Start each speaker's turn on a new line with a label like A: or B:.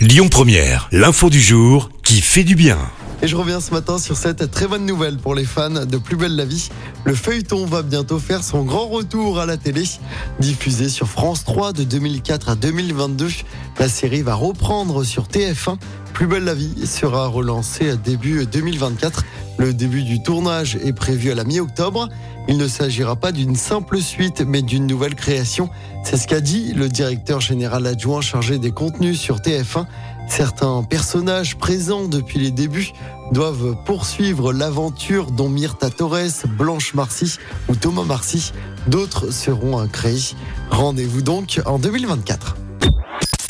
A: Lyon Première, l'info du jour qui fait du bien.
B: Et je reviens ce matin sur cette très bonne nouvelle pour les fans de Plus belle la vie. Le feuilleton va bientôt faire son grand retour à la télé. Diffusé sur France 3 de 2004 à 2022, la série va reprendre sur TF1. Plus belle la vie sera relancée à début 2024. Le début du tournage est prévu à la mi-octobre. Il ne s'agira pas d'une simple suite, mais d'une nouvelle création. C'est ce qu'a dit le directeur général adjoint chargé des contenus sur TF1. Certains personnages présents depuis les débuts doivent poursuivre l'aventure dont Myrta Torres, Blanche Marcy ou Thomas Marcy. D'autres seront créés. Rendez-vous donc en 2024.